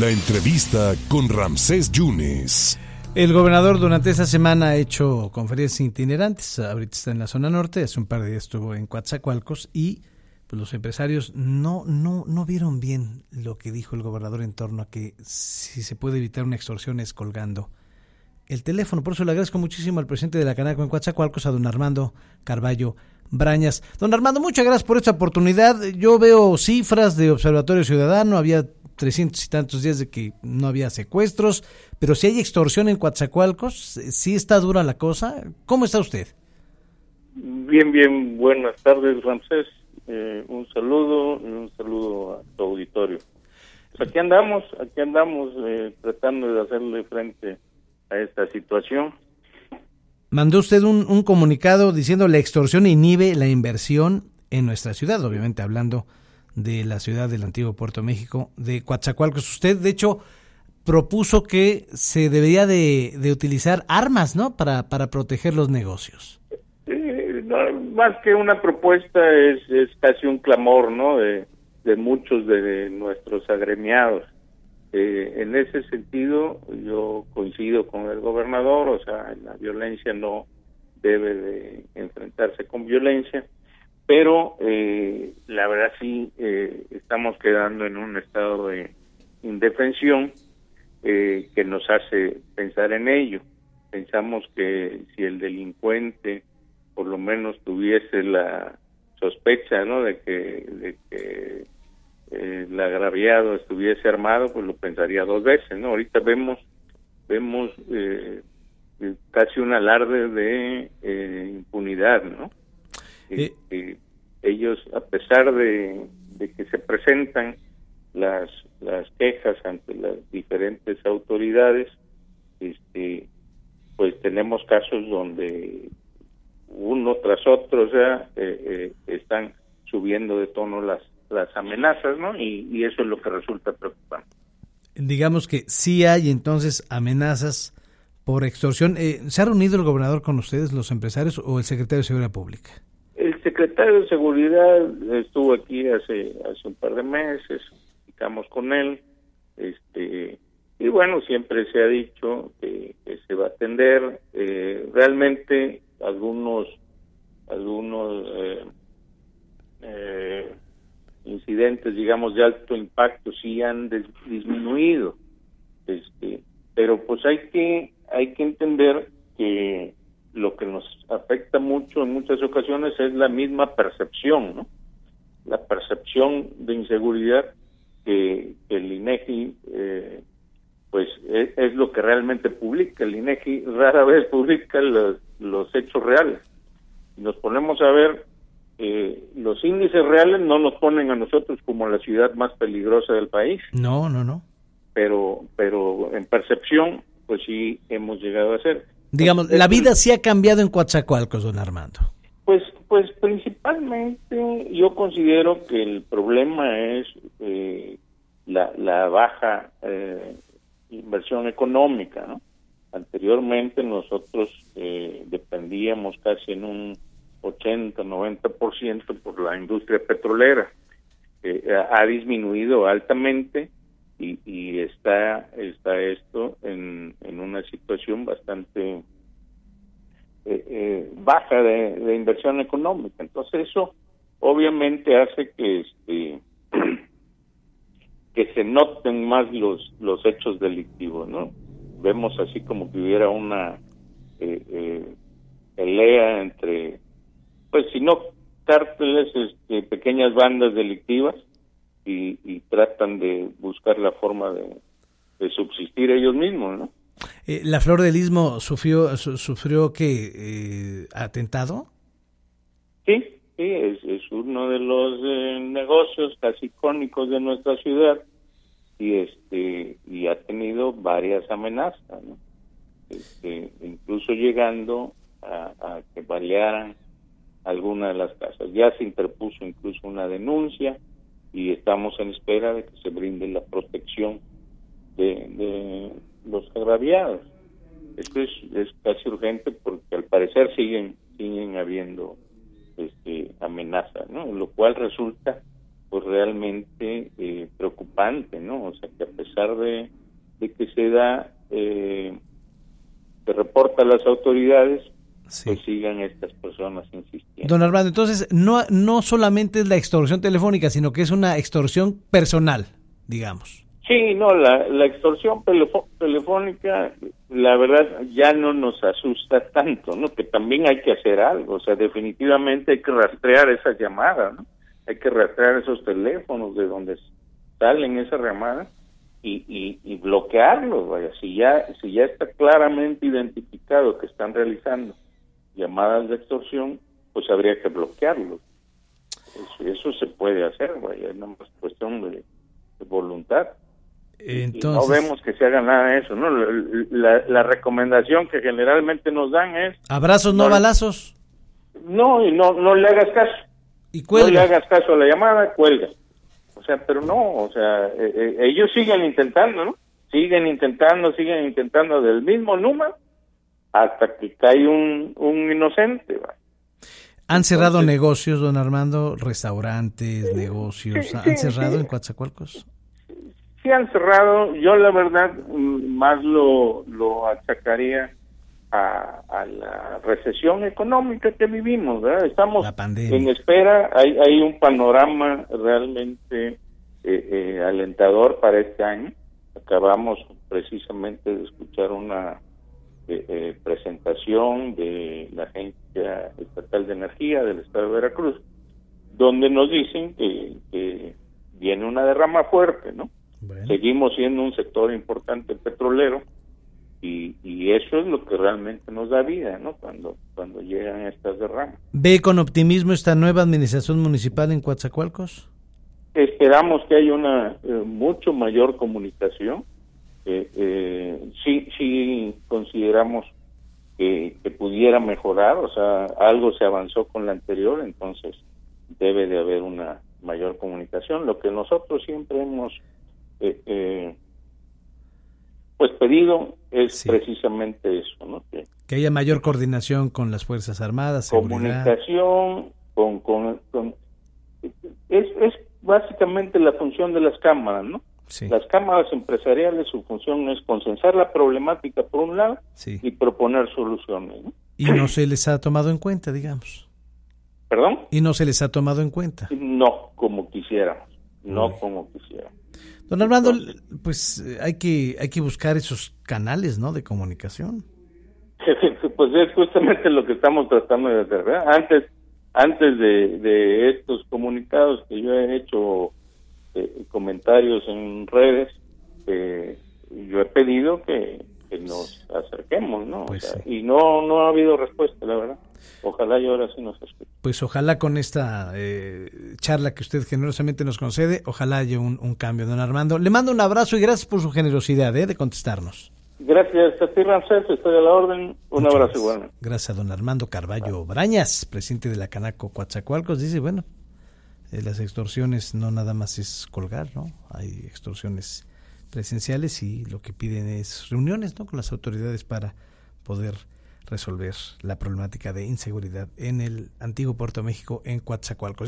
La entrevista con Ramsés Yunes. El gobernador durante esta semana ha hecho conferencias itinerantes. Ahorita está en la zona norte, hace un par de días estuvo en Coatzacoalcos y pues, los empresarios no, no, no vieron bien lo que dijo el gobernador en torno a que si se puede evitar una extorsión es colgando el teléfono. Por eso le agradezco muchísimo al presidente de la Canaco en Coatzacoalcos, a don Armando Carballo Brañas. Don Armando, muchas gracias por esta oportunidad. Yo veo cifras de Observatorio Ciudadano, había trescientos y tantos días de que no había secuestros, pero si hay extorsión en Coatzacoalcos, si está dura la cosa. ¿Cómo está usted? Bien, bien, buenas tardes, Ramsés. Eh, un saludo y un saludo a tu auditorio. Pues aquí andamos, aquí andamos eh, tratando de hacerle frente a esta situación. Mandó usted un, un comunicado diciendo la extorsión inhibe la inversión en nuestra ciudad, obviamente hablando de la ciudad del antiguo Puerto México, de Coatzacoalcos. Usted, de hecho, propuso que se debería de, utilizar armas, ¿no?, para, para proteger los negocios. más que una propuesta es, es casi un clamor, ¿no?, de, de muchos de nuestros agremiados. Eh, en ese sentido, yo coincido con el gobernador, o sea, la violencia no debe de enfrentarse con violencia pero eh, la verdad sí eh, estamos quedando en un estado de indefensión eh, que nos hace pensar en ello. Pensamos que si el delincuente por lo menos tuviese la sospecha ¿no? de que, de que el agraviado estuviese armado, pues lo pensaría dos veces. ¿no? Ahorita vemos vemos casi un alarde de impunidad, ¿no? Este, ellos, a pesar de, que se presentan las, las quejas ante las diferentes autoridades, este, pues tenemos casos donde uno tras otro, o sea, eh, eh, están subiendo de tono las, las amenazas, ¿no? Y, y, eso es lo que resulta preocupante. Digamos que sí hay entonces amenazas por extorsión. Eh, ¿Se ha reunido el gobernador con ustedes, los empresarios, o el secretario de Seguridad Pública? Secretario de Seguridad estuvo aquí hace hace un par de meses, estamos con él, este y bueno, siempre se ha dicho que, se va a atender. Eh, realmente algunos algunos eh, eh, incidentes, digamos, de alto impacto sí han disminuido, este, pero pues hay que hay que entender que lo que nos afecta mucho en muchas ocasiones es la misma percepción, ¿no? La percepción de inseguridad que, el INEGI, eh, pues es, lo que realmente publica. El INEGI rara vez publica los, los hechos reales. Nos ponemos a ver, eh, los índices reales no nos ponen a nosotros como la ciudad más peligrosa del país. No, no, no. Pero, pero en percepción, pues sí hemos llegado a ser. Digamos, la vida sí ha cambiado en Coatzacoalcos, don Armando. Pues, pues principalmente yo considero que el problema es eh, la, la, baja eh, inversión económica, ¿no? Anteriormente nosotros eh, dependíamos casi en un 80-90% por la industria petrolera. ha disminuido altamente y, y está está esto en una situación bastante eh, eh, baja de, inversión económica entonces eso obviamente hace que este que se noten más los los hechos delictivos no vemos así como que hubiera una eh, pelea entre pues si no cárteles este, pequeñas bandas delictivas y, tratan de buscar la forma de, subsistir ellos mismos, ¿no? Eh, ¿La Flor del Istmo sufrió, sufrió que eh, atentado? Sí, sí, es, uno de los eh, negocios casi icónicos de nuestra ciudad y este y ha tenido varias amenazas. Este, incluso llegando a, a que balearan alguna de las casas. Ya se interpuso incluso una denuncia y estamos en espera de que se brinde la protección de, los agraviados. Esto es, es casi urgente porque al parecer siguen siguen habiendo este amenazas, ¿no? Lo cual resulta pues realmente eh, preocupante ¿no? O sea, que a pesar de, que se da, eh, se reporta a las autoridades, pues sigan estas personas insistiendo. Don Armando, entonces no, no solamente es la extorsión telefónica, sino que es una extorsión personal, digamos. Sí, no, la, extorsión telefónica, la verdad, ya no nos asusta tanto, ¿no? Que también hay que hacer algo, o sea, definitivamente hay que rastrear esas llamadas, ¿no? Hay que rastrear esos teléfonos de donde salen esas llamadas y, y, y bloquearlos, vaya, si ya, si ya está claramente identificado que están realizando llamadas de extorsión, pues habría que bloquearlos. Eso, se puede hacer, vaya, es una cuestión de, voluntad. Entonces, no vemos que se haga nada de eso, ¿no? La, recomendación que generalmente nos dan es... Abrazos, no, balazos. No, y no, no le hagas caso. Y cuelga. No le hagas caso a la llamada, cuelga. O sea, pero no, o sea, eh, eh, ellos siguen intentando, ¿no? Siguen intentando, siguen intentando del mismo número hasta que cae un, un inocente. ¿Han cerrado negocios, don Armando? ¿Restaurantes, negocios? ¿Han cerrado en Coatzacoalcos? Sí han cerrado. Yo la verdad mm, más lo, lo achacaría a, a la recesión económica que vivimos. ¿verdad? Estamos en espera. Hay, hay un panorama realmente eh, eh, alentador para este año. Acabamos precisamente de escuchar una eh, presentación de la Agencia Estatal de Energía del Estado de Veracruz, donde nos dicen que, viene una derrama fuerte, ¿no? Seguimos siendo un sector importante petrolero y, y, eso es lo que realmente nos da vida, ¿no? Cuando, cuando llegan estas derramas. ¿Ve con optimismo esta nueva administración municipal en Coatzacoalcos? Esperamos que haya una eh, mucho mayor comunicación eh, eh, sí, sí consideramos que, pudiera mejorar, o sea, algo se avanzó con la anterior, entonces debe de haber una mayor comunicación. Lo que nosotros siempre hemos eh, eh pues pedido es precisamente eso, ¿no? Que, haya mayor coordinación con las Fuerzas Armadas, comunicación, con, con, con es, es básicamente la función de las cámaras, ¿no? Las cámaras empresariales, su función es consensar la problemática por un lado y proponer soluciones. Y no se les ha tomado en cuenta, digamos. ¿Perdón? Y no se les ha tomado en cuenta. No, como quisiéramos. No como quisiéramos. Don Armando, pues hay que hay que buscar esos canales, ¿no? De comunicación. pues es justamente lo que estamos tratando de hacer. Antes antes de, de estos comunicados que yo he hecho eh, comentarios en redes, eh, yo he pedido que, nos acerquemos, ¿no? Pues y no no ha habido respuesta, la verdad. Ojalá y ahora sí nos escuche. Pues ojalá con esta eh, charla que usted generosamente nos concede, ojalá haya un, cambio, don Armando. Le mando un abrazo y gracias por su generosidad de contestarnos. Gracias a ti, Ramsés, estoy a la orden. Un abrazo igual. Gracias a don Armando Carballo Brañas, presidente de la Canaco Coatzacoalcos. Dice, bueno, eh, las extorsiones no nada más es colgar, ¿no? Hay extorsiones presenciales y lo que piden es reuniones, ¿no? Con las autoridades para poder resolver la problemática de inseguridad en el antiguo Puerto México en Coatzacoalcos.